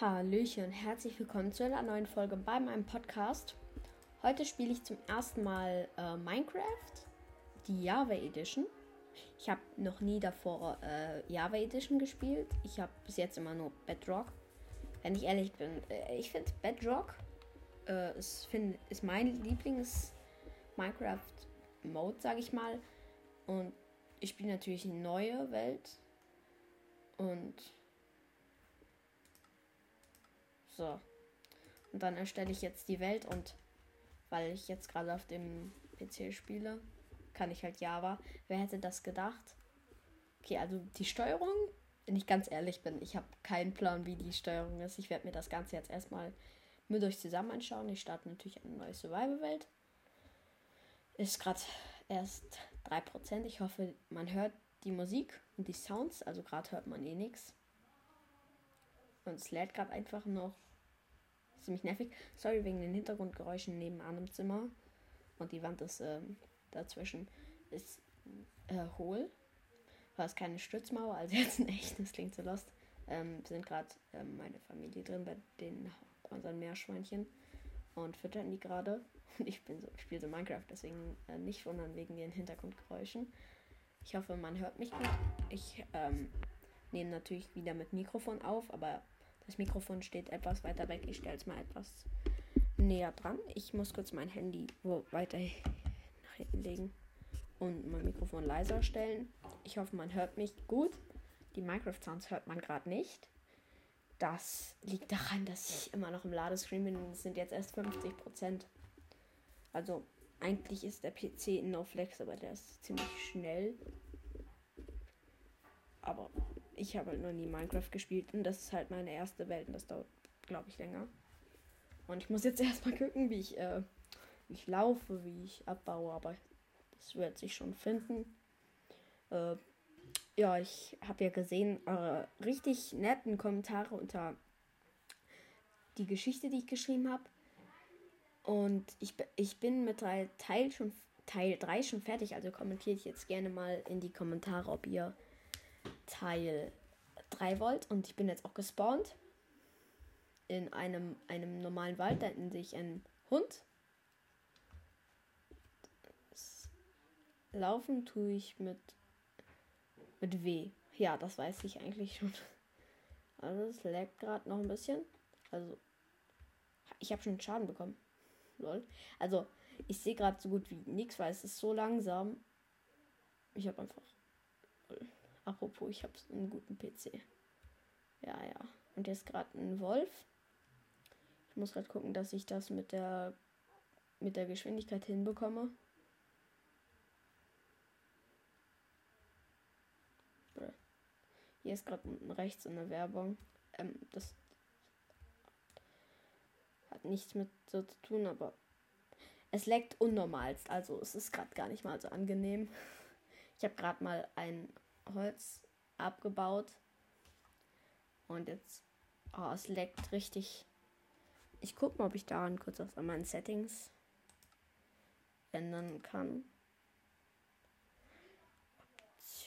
Hallöchen, herzlich willkommen zu einer neuen Folge bei meinem Podcast. Heute spiele ich zum ersten Mal äh, Minecraft, die Java Edition. Ich habe noch nie davor äh, Java Edition gespielt. Ich habe bis jetzt immer nur Bedrock. Wenn ich ehrlich bin, äh, ich finde Bedrock äh, ist, find, ist mein Lieblings Minecraft Mode, sage ich mal. Und ich spiele natürlich eine neue Welt. Und so. Und dann erstelle ich jetzt die Welt und weil ich jetzt gerade auf dem PC spiele, kann ich halt Java. Wer hätte das gedacht? Okay, also die Steuerung, wenn ich ganz ehrlich bin, ich habe keinen Plan, wie die Steuerung ist. Ich werde mir das Ganze jetzt erstmal mit euch zusammen anschauen. Ich starte natürlich eine neue Survival-Welt. Ist gerade erst 3%. Ich hoffe, man hört die Musik und die Sounds. Also gerade hört man eh nichts. Und es lädt gerade einfach noch ziemlich nervig. Sorry wegen den Hintergrundgeräuschen nebenan im Zimmer. Und die Wand ist ähm, dazwischen ist äh, hohl. War es keine Stützmauer, also jetzt ein echtes, klingt so lost. Ähm, sind gerade ähm, meine Familie drin bei den unseren Meerschweinchen und füttern die gerade. Und ich bin so, spiele so Minecraft, deswegen äh, nicht wundern wegen den Hintergrundgeräuschen. Ich hoffe, man hört mich gut. Ich ähm, nehme natürlich wieder mit Mikrofon auf, aber das Mikrofon steht etwas weiter weg. Ich stelle es mal etwas näher dran. Ich muss kurz mein Handy wo weiter nach hinten legen und mein Mikrofon leiser stellen. Ich hoffe, man hört mich gut. Die Minecraft-Sounds hört man gerade nicht. Das liegt daran, dass ich immer noch im Ladescreen bin und es sind jetzt erst 50%. Also eigentlich ist der PC in No Flex, aber der ist ziemlich schnell. Aber ich habe halt noch nie Minecraft gespielt und das ist halt meine erste Welt und das dauert, glaube ich, länger. Und ich muss jetzt erstmal gucken, wie ich, äh, wie ich laufe, wie ich abbaue, aber das wird sich schon finden. Äh, ja, ich habe ja gesehen, eure richtig netten Kommentare unter die Geschichte, die ich geschrieben habe. Und ich, ich bin mit Teil schon Teil 3 schon fertig, also kommentiert jetzt gerne mal in die Kommentare, ob ihr Teil 3 wollt. Und ich bin jetzt auch gespawnt. In einem, einem normalen Wald. Da hinten sehe ich einen Hund. Das Laufen tue ich mit, mit W. Ja, das weiß ich eigentlich schon. Also es lag gerade noch ein bisschen. Also ich habe schon Schaden bekommen. Lol. Also ich sehe gerade so gut wie nichts, weil es ist so langsam. Ich habe einfach. Apropos, ich habe einen guten PC. Ja, ja. Und jetzt gerade ein Wolf. Ich muss gerade gucken, dass ich das mit der mit der Geschwindigkeit hinbekomme. Hier ist gerade rechts eine Werbung. Ähm, das hat nichts mit so zu tun, aber es leckt unnormalst. Also es ist gerade gar nicht mal so angenehm. Ich habe gerade mal ein Holz abgebaut. Und jetzt, oh, es leckt richtig. Ich gucke mal, ob ich daran kurz auf meinen Settings ändern kann.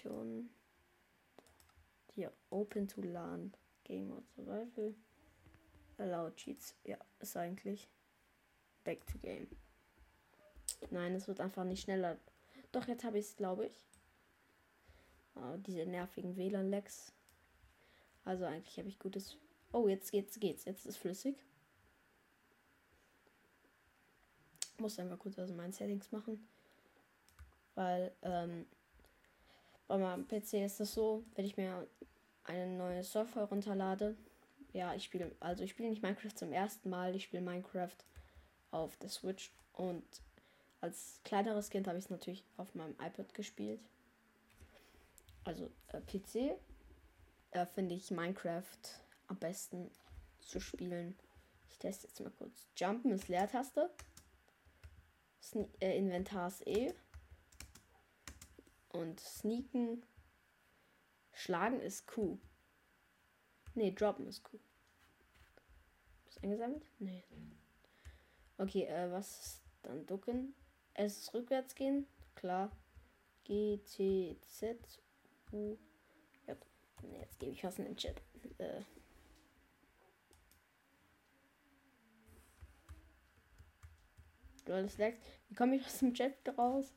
Option. Hier, Open to LAN. Game or Survival. Allow Cheats. Ja, ist eigentlich. Back to Game. Nein, es wird einfach nicht schneller. Doch, jetzt habe ich es, glaube ich. Oh, diese nervigen WLAN-Lags. Also eigentlich habe ich gutes. Oh, jetzt geht's, geht's. Jetzt ist flüssig. Muss einfach kurz also meine Settings machen. Weil, ähm, bei meinem PC ist das so, wenn ich mir eine neue Software runterlade. Ja, ich spiele, also ich spiele nicht Minecraft zum ersten Mal. Ich spiele Minecraft auf der Switch und als kleineres Kind habe ich es natürlich auf meinem iPad gespielt also äh, PC, äh, finde ich Minecraft am besten zu spielen. Ich teste jetzt mal kurz. Jumpen ist Leertaste. Sne äh, Inventar ist E. Und Sneaken. Schlagen ist Q. Ne, droppen ist Q. Ist eingesammelt? Nee. Okay, äh, was ist dann ducken? Es ist rückwärts gehen. Klar. G, T, Z, U. Ja, jetzt gebe ich was in den Chat. Äh. Dual Slacks. Wie komme ich aus dem Chat raus?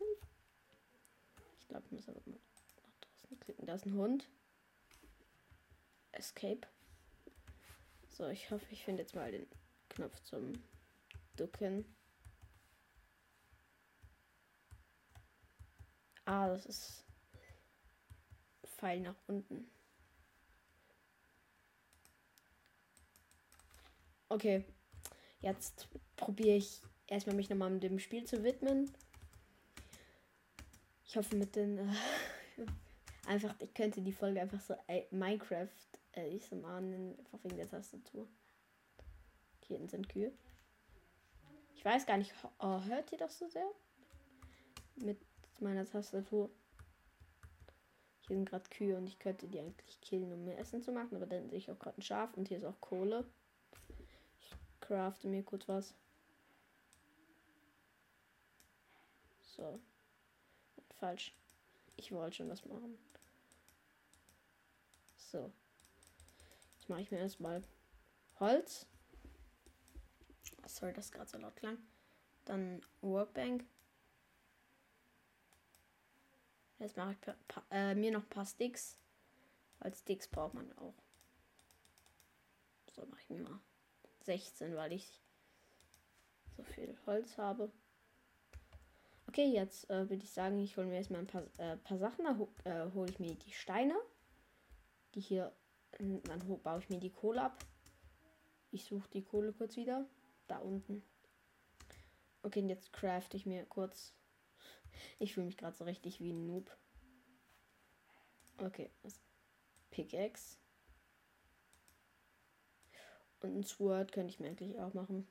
Ich glaube, ich muss aber mal nach draußen klicken. Da ist ein Hund. Escape. So, ich hoffe, ich finde jetzt mal den Knopf zum Ducken. Ah, das ist Pfeil nach unten. Okay, jetzt probiere ich erstmal mich nochmal dem Spiel zu widmen. Ich hoffe mit den äh, einfach, ich könnte die Folge einfach so Minecraft äh, ich so nennen, einfach wegen der Tastatur. Hier hinten sind Kühe. Ich weiß gar nicht, oh, hört ihr das so sehr? Mit meiner Tastatur. Hier sind gerade Kühe und ich könnte die eigentlich killen, um mir Essen zu machen, aber dann sehe ich auch gerade ein Schaf und hier ist auch Kohle crafte mir kurz was. So. Falsch. Ich wollte schon was machen. So. Jetzt mache ich mir erstmal Holz. Sorry, das gerade so laut klang. Dann Workbank. Jetzt mache ich äh, mir noch ein paar Sticks. Als Sticks braucht man auch. So mache ich mir mal 16, weil ich so viel Holz habe. Okay, jetzt äh, würde ich sagen, ich hole mir erstmal ein paar, äh, paar Sachen. Da ho äh, hole ich mir die Steine. Die hier. Dann baue ich mir die Kohle ab. Ich suche die Kohle kurz wieder. Da unten. Okay, und jetzt craft ich mir kurz. Ich fühle mich gerade so richtig wie ein Noob. Okay, Pickaxe. Und ein Sword könnte ich mir eigentlich auch machen.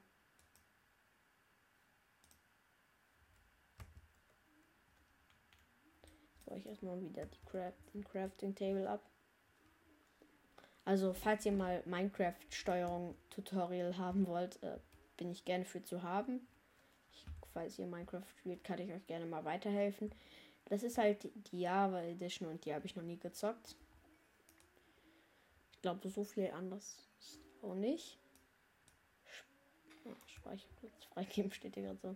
Jetzt baue ich erstmal wieder die Craft, den Crafting Table ab. Also, falls ihr mal Minecraft-Steuerung Tutorial haben wollt, äh, bin ich gerne für zu haben. Falls ihr Minecraft spielt, kann ich euch gerne mal weiterhelfen. Das ist halt die Java Edition und die habe ich noch nie gezockt. Ich glaube, so viel anders auch nicht. Speicherplatz freigeben steht hier gerade so.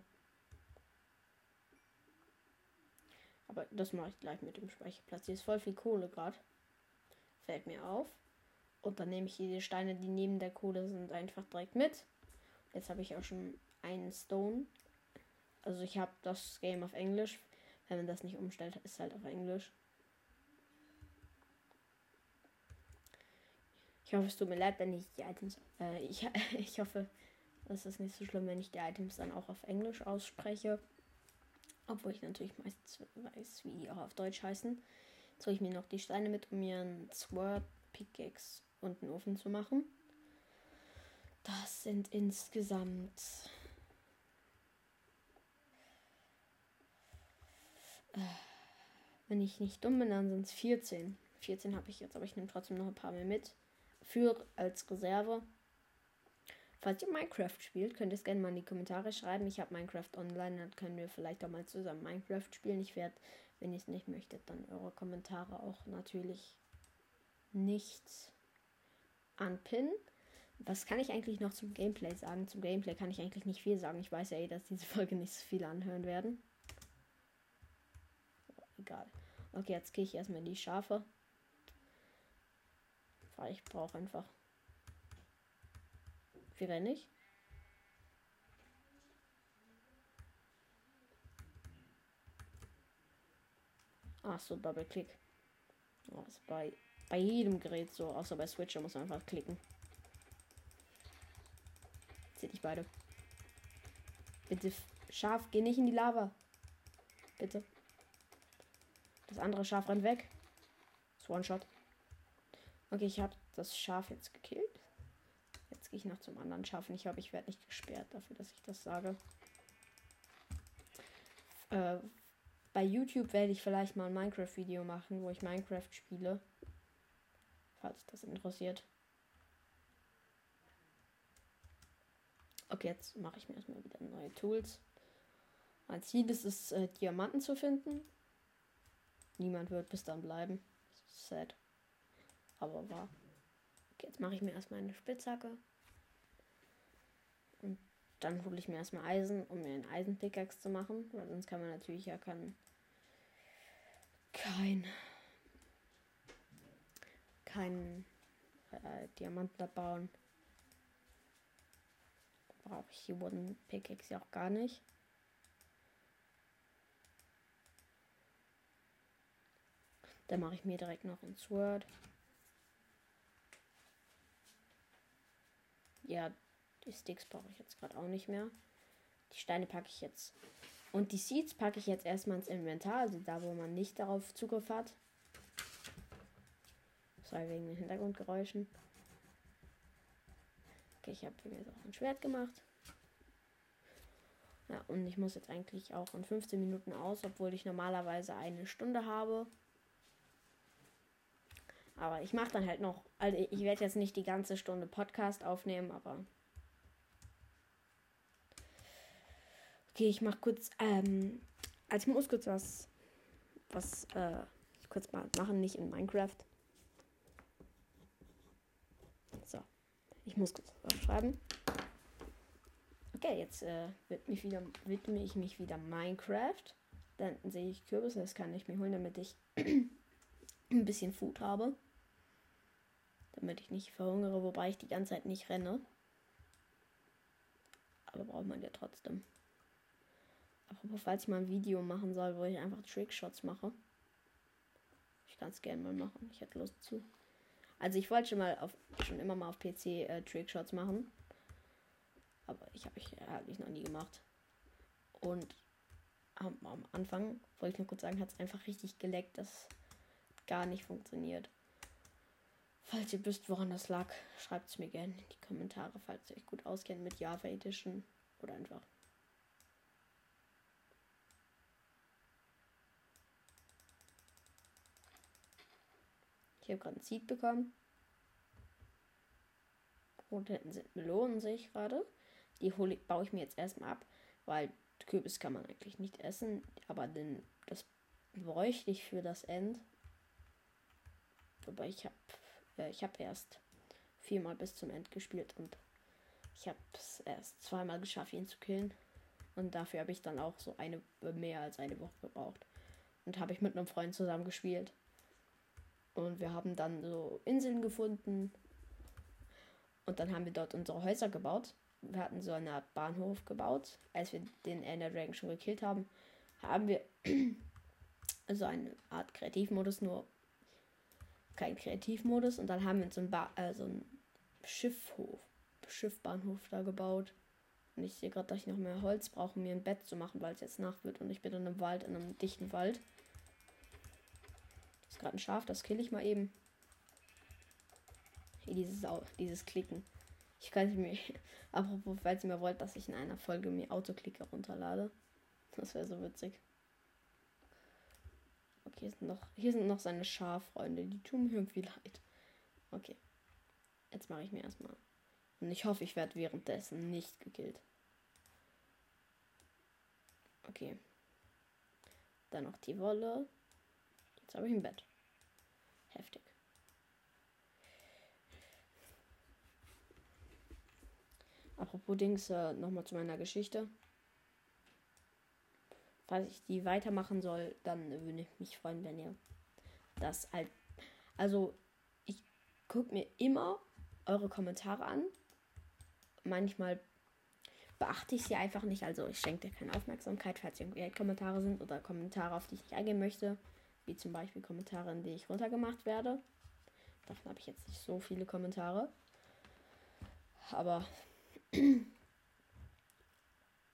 Aber das mache ich gleich mit dem Speicherplatz. Hier ist voll viel Kohle gerade. Fällt mir auf. Und dann nehme ich die Steine, die neben der Kohle sind, einfach direkt mit. Jetzt habe ich auch schon einen Stone. Also ich habe das Game auf Englisch. Wenn man das nicht umstellt, ist es halt auf Englisch. Ich hoffe, es tut mir leid, wenn ich die Items. Äh, ich, ich hoffe, es ist nicht so schlimm, wenn ich die Items dann auch auf Englisch ausspreche. Obwohl ich natürlich meistens weiß, wie die auch auf Deutsch heißen. Jetzt hole ich mir noch die Steine mit, um mir ein Sword, Pickaxe und einen Ofen zu machen. Das sind insgesamt. Wenn ich nicht dumm bin, dann sind es 14. 14 habe ich jetzt, aber ich nehme trotzdem noch ein paar mehr mit für als Reserve. Falls ihr Minecraft spielt, könnt ihr es gerne mal in die Kommentare schreiben. Ich habe Minecraft online, dann können wir vielleicht auch mal zusammen Minecraft spielen. Ich werde, wenn ihr es nicht möchtet, dann eure Kommentare auch natürlich nicht anpinnen. Was kann ich eigentlich noch zum Gameplay sagen? Zum Gameplay kann ich eigentlich nicht viel sagen. Ich weiß ja eh, dass diese Folge nicht so viele anhören werden. Egal. Okay, jetzt gehe ich erstmal in die Schafe. Weil ich brauche einfach. Wie renne ich? Ach so, Double-Click. Oh, ist bei, bei jedem Gerät so, außer bei Switcher muss man einfach klicken. Seht ich beide. Bitte, Schaf, geh nicht in die Lava. Bitte. Das andere Schaf rennt weg. Das One-Shot. Okay, ich habe das Schaf jetzt gekillt. Jetzt gehe ich noch zum anderen Schaf und ich hoffe, ich werde nicht gesperrt dafür, dass ich das sage. Äh, bei YouTube werde ich vielleicht mal ein Minecraft-Video machen, wo ich Minecraft spiele. Falls das interessiert. Okay, jetzt mache ich mir erstmal wieder neue Tools. Mein Ziel ist es, äh, Diamanten zu finden. Niemand wird bis dann bleiben. Sad. Aber war. Okay, jetzt mache ich mir erstmal eine Spitzhacke. Und dann hole ich mir erstmal Eisen, um mir einen Eisenpickaxe zu machen. Weil sonst kann man natürlich ja kein. kein. kein äh, Diamanten abbauen. Brauche ich die Wooden Pickaxe ja auch gar nicht. Dann mache ich mir direkt noch ein Sword. Ja, die Sticks brauche ich jetzt gerade auch nicht mehr. Die Steine packe ich jetzt. Und die Seeds packe ich jetzt erstmal ins Inventar, also da, wo man nicht darauf Zugriff hat. Sorry wegen den Hintergrundgeräuschen. Okay, ich habe mir jetzt auch ein Schwert gemacht. Ja, und ich muss jetzt eigentlich auch in 15 Minuten aus, obwohl ich normalerweise eine Stunde habe. Aber ich mache dann halt noch. Also ich werde jetzt nicht die ganze Stunde Podcast aufnehmen, aber. Okay, ich mache kurz. Ähm, also ich muss kurz was. Was äh, kurz mal machen, nicht in Minecraft. So. Ich muss kurz was schreiben. Okay, jetzt äh, widme, ich wieder, widme ich mich wieder Minecraft. Dann sehe ich Kürbisse, das kann ich mir holen, damit ich ein bisschen Food habe damit ich nicht verhungere, wobei ich die ganze Zeit nicht renne. Aber braucht man ja trotzdem. Apropos, falls ich mal ein Video machen soll, wo ich einfach Trickshots mache. Ich kann es gerne mal machen. Ich hätte Lust zu. Also ich wollte schon mal auf schon immer mal auf PC äh, Trickshots machen. Aber ich habe ich, ich noch nie gemacht. Und am, am Anfang, wollte ich nur kurz sagen, hat es einfach richtig geleckt, dass gar nicht funktioniert. Falls ihr wisst, woran das lag, schreibt es mir gerne in die Kommentare, falls ihr euch gut auskennt mit Java Edition oder einfach. Ich habe gerade ein Seed bekommen. Und hinten sind Melonen, sehe ich gerade. Die hole, baue ich mir jetzt erstmal ab, weil Kürbis kann man eigentlich nicht essen, aber den, das bräuchte ich für das End. Wobei ich habe äh, ich habe erst viermal bis zum Ende gespielt und ich habe es erst zweimal geschafft, ihn zu killen. Und dafür habe ich dann auch so eine mehr als eine Woche gebraucht. Und habe ich mit einem Freund zusammen gespielt. Und wir haben dann so Inseln gefunden. Und dann haben wir dort unsere Häuser gebaut. Wir hatten so eine Art Bahnhof gebaut. Als wir den Ender Dragon schon gekillt haben, haben wir so eine Art Kreativmodus nur keinen Kreativmodus und dann haben wir so einen, ba äh, so einen Schiffhof, Schiffbahnhof da gebaut. Und ich sehe gerade, dass ich noch mehr Holz brauche, um mir ein Bett zu machen, weil es jetzt Nacht wird und ich bin in einem Wald, in einem dichten Wald. Das ist gerade ein Schaf, das kill ich mal eben. Hier dieses, dieses Klicken. Ich kann mir, apropos, falls ihr mir wollt, dass ich in einer Folge mir Autoklicker runterlade. Das wäre so witzig. Okay, hier sind noch, hier sind noch seine Schaffreunde. Die tun mir irgendwie leid. Okay. Jetzt mache ich mir erstmal. Und ich hoffe, ich werde währenddessen nicht gekillt. Okay. Dann noch die Wolle. Jetzt habe ich ein Bett. Heftig. Apropos Dings, äh, nochmal zu meiner Geschichte falls ich die weitermachen soll, dann würde ich mich freuen, wenn ihr das halt. Also, ich gucke mir immer eure Kommentare an. Manchmal beachte ich sie einfach nicht. Also, ich schenke dir keine Aufmerksamkeit, falls irgendwie Kommentare sind oder Kommentare, auf die ich nicht eingehen möchte. Wie zum Beispiel Kommentare, in die ich runtergemacht werde. Davon habe ich jetzt nicht so viele Kommentare. Aber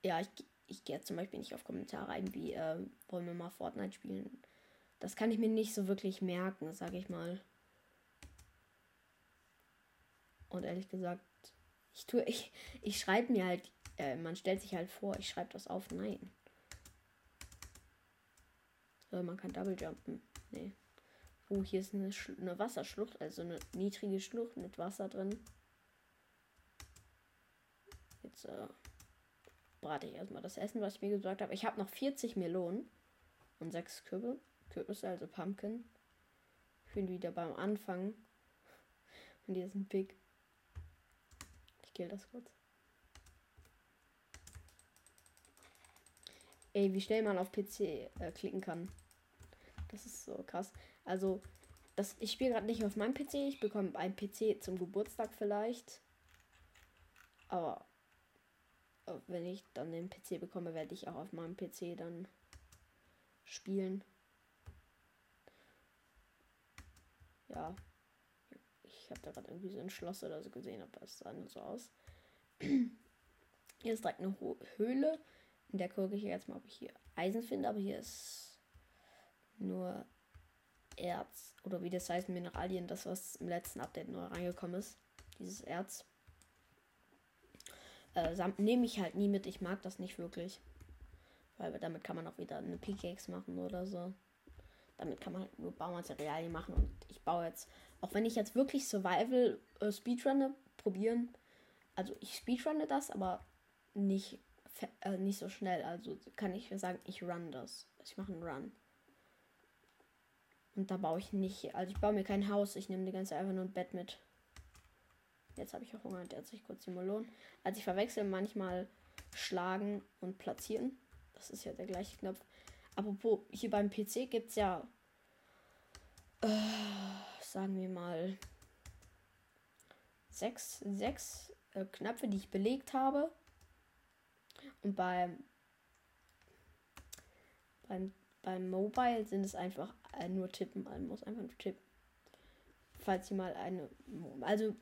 ja, ich, ich gehe zum Beispiel nicht auf Kommentare ein, wie äh, wollen wir mal Fortnite spielen. Das kann ich mir nicht so wirklich merken, sage ich mal. Und ehrlich gesagt, ich tue, ich, ich schreibe mir halt, äh, man stellt sich halt vor, ich schreibe das auf, nein. So, man kann Double Jumpen. Nee. Oh, hier ist eine, Sch eine Wasserschlucht, also eine niedrige Schlucht mit Wasser drin. Jetzt, äh, brate ich erstmal das Essen, was ich mir gesagt habe. Ich habe noch 40 Melonen und 6 Kürbis, Kürbisse, also Pumpkin. Ich bin wieder beim Anfang von diesem Pick. Ich kill das kurz. Ey, wie schnell man auf PC äh, klicken kann. Das ist so krass. Also, das, ich spiele gerade nicht auf meinem PC. Ich bekomme einen PC zum Geburtstag vielleicht. Aber wenn ich dann den PC bekomme, werde ich auch auf meinem PC dann spielen. Ja. Ich habe da gerade irgendwie so ein Schloss oder so gesehen, aber es sah nur so aus. Hier ist direkt eine Höhle. In der gucke ich jetzt mal, ob ich hier Eisen finde, aber hier ist nur Erz. Oder wie das heißt, Mineralien, das was im letzten Update neu reingekommen ist. Dieses Erz. Äh, nehme ich halt nie mit. Ich mag das nicht wirklich. Weil damit kann man auch wieder eine Pickaxe machen oder so. Damit kann man halt nur Baumaterialien machen. Und ich baue jetzt, auch wenn ich jetzt wirklich Survival äh, Speedrunne probieren. Also ich speedrunne das, aber nicht, äh, nicht so schnell. Also kann ich sagen, ich run das. Ich mache einen Run. Und da baue ich nicht, also ich baue mir kein Haus, ich nehme die ganze einfach nur ein Bett mit. Jetzt habe ich auch Hunger, der hat sich kurz die Melon. Also ich verwechsel manchmal schlagen und platzieren. Das ist ja der gleiche Knopf. Apropos, hier beim PC gibt es ja, äh, sagen wir mal, sechs, sechs äh, Knöpfe, die ich belegt habe. Und beim, beim, beim Mobile sind es einfach äh, nur tippen. Man muss einfach nur tippen. Falls ihr mal eine. Also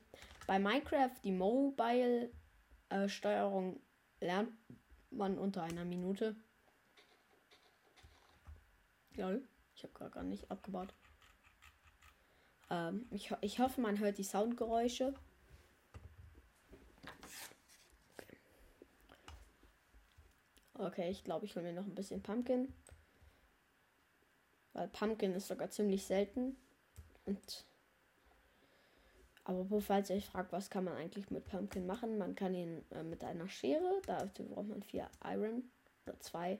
bei Minecraft, die Mobile-Steuerung äh, lernt man unter einer Minute. Lol, ich habe gar nicht abgebaut. Ähm, ich, ich hoffe, man hört die Soundgeräusche. Okay, ich glaube, ich hole mir noch ein bisschen Pumpkin. Weil Pumpkin ist sogar ziemlich selten. Und. Aber falls ihr euch fragt, was kann man eigentlich mit Pumpkin machen? Man kann ihn äh, mit einer Schere, dafür braucht man vier Iron oder zwei,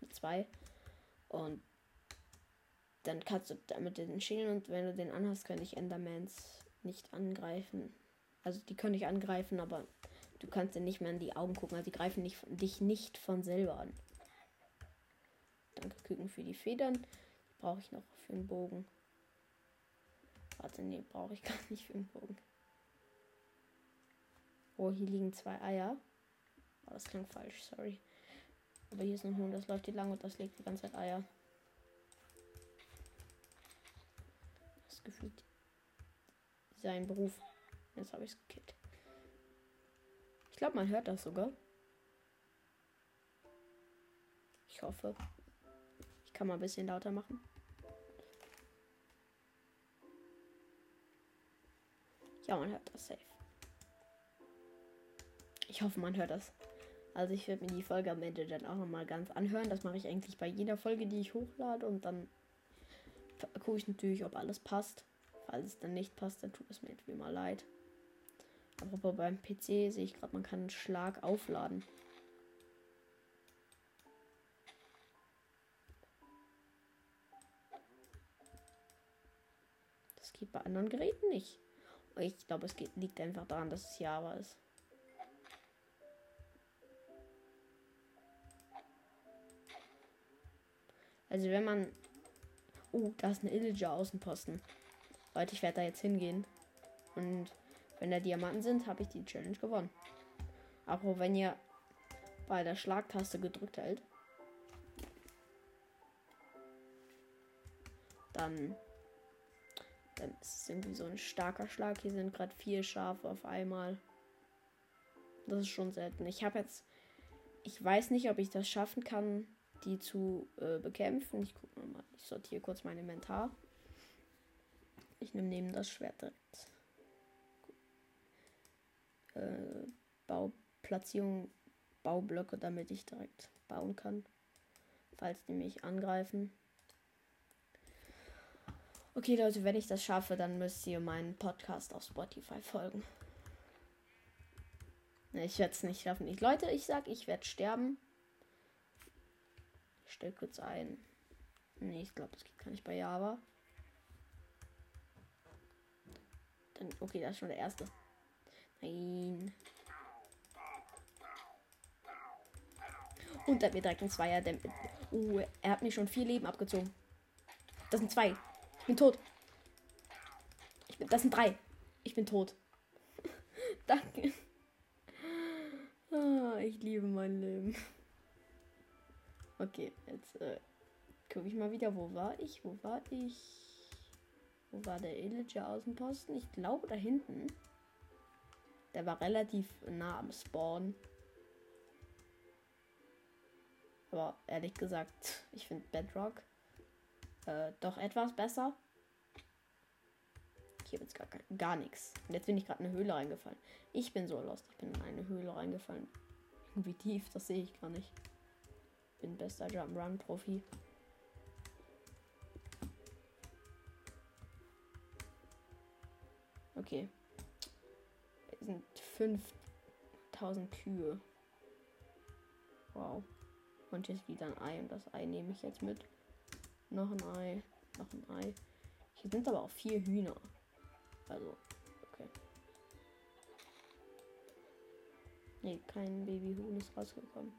mit zwei. Und dann kannst du damit den schälen und wenn du den anhast, können dich Endermans nicht angreifen. Also die können dich angreifen, aber du kannst dir nicht mehr in die Augen gucken. Also die greifen nicht, dich nicht von selber an. Danke Küken für die Federn brauche ich noch für einen Bogen? Warte, nee, brauche ich gar nicht für einen Bogen. Oh, hier liegen zwei Eier. Oh, das klingt falsch, sorry. Aber hier ist ein Huhn, das läuft hier lang und das legt die ganze Zeit Eier. Das gefühlt sein Beruf. Jetzt habe ich es gekillt. Ich glaube, man hört das sogar. Ich hoffe. Ich kann mal ein bisschen lauter machen. Ja, man hört das safe. Ich hoffe, man hört das. Also ich werde mir die Folge am Ende dann auch nochmal ganz anhören. Das mache ich eigentlich bei jeder Folge, die ich hochlade. Und dann gucke ich natürlich, ob alles passt. Falls es dann nicht passt, dann tut es mir wie immer leid. Aber beim PC sehe ich gerade, man kann einen Schlag aufladen. Das geht bei anderen Geräten nicht. Ich glaube, es geht, liegt einfach daran, dass es Java ist. Also wenn man... Oh, da ist eine Illager Außenposten. Leute, ich werde da jetzt hingehen. Und wenn da Diamanten sind, habe ich die Challenge gewonnen. Aber wenn ihr bei der Schlagtaste gedrückt hält, dann dann ist es irgendwie so ein starker Schlag. Hier sind gerade vier Schafe auf einmal. Das ist schon selten. Ich habe jetzt. Ich weiß nicht, ob ich das schaffen kann, die zu äh, bekämpfen. Ich gucke mal. Ich sortiere kurz mein Inventar. Ich nehme neben das Schwert direkt. Äh, Bauplatzierung, Baublöcke, damit ich direkt bauen kann. Falls die mich angreifen. Okay, Leute, wenn ich das schaffe, dann müsst ihr meinen Podcast auf Spotify folgen. Ich werde es nicht schaffen. Ich, Leute, ich sag, ich werde sterben. Ich stelle kurz ein. Nee, ich glaube, das geht gar nicht bei Java. Dann, okay, das ist schon der erste. Nein. Und hat mir direkt ein Zweier. Der, uh, er hat mir schon vier Leben abgezogen. Das sind zwei. Ich bin tot. Ich bin, das sind drei. Ich bin tot. Danke. Ah, ich liebe mein Leben. Okay, jetzt äh, gucke ich mal wieder. Wo war ich? Wo war ich? Wo war der Illager Außenposten? Ich glaube da hinten. Der war relativ nah am Spawn. Aber ehrlich gesagt, ich finde Bedrock äh, doch etwas besser. Hier wird gar, gar nichts. Und jetzt bin ich gerade in eine Höhle reingefallen. Ich bin so lost. Ich bin in eine Höhle reingefallen. Wie tief, das sehe ich gar nicht. Bin bester Jump'n'Run-Profi. Okay. Es sind 5000 Kühe. Wow. Und ist wieder ein Ei und das Ei nehme ich jetzt mit. Noch ein Ei, noch ein Ei. Hier sind aber auch vier Hühner. Also, okay. Nee, kein Babyhuhn ist rausgekommen.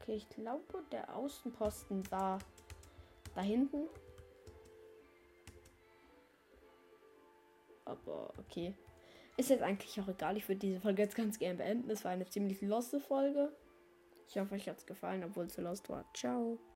Okay, ich glaube, der Außenposten war da hinten. Aber okay. Ist jetzt eigentlich auch egal. Ich würde diese Folge jetzt ganz gerne beenden. Es war eine ziemlich loste Folge. Ich hoffe, euch hat es gefallen, obwohl es so lost war. Ciao.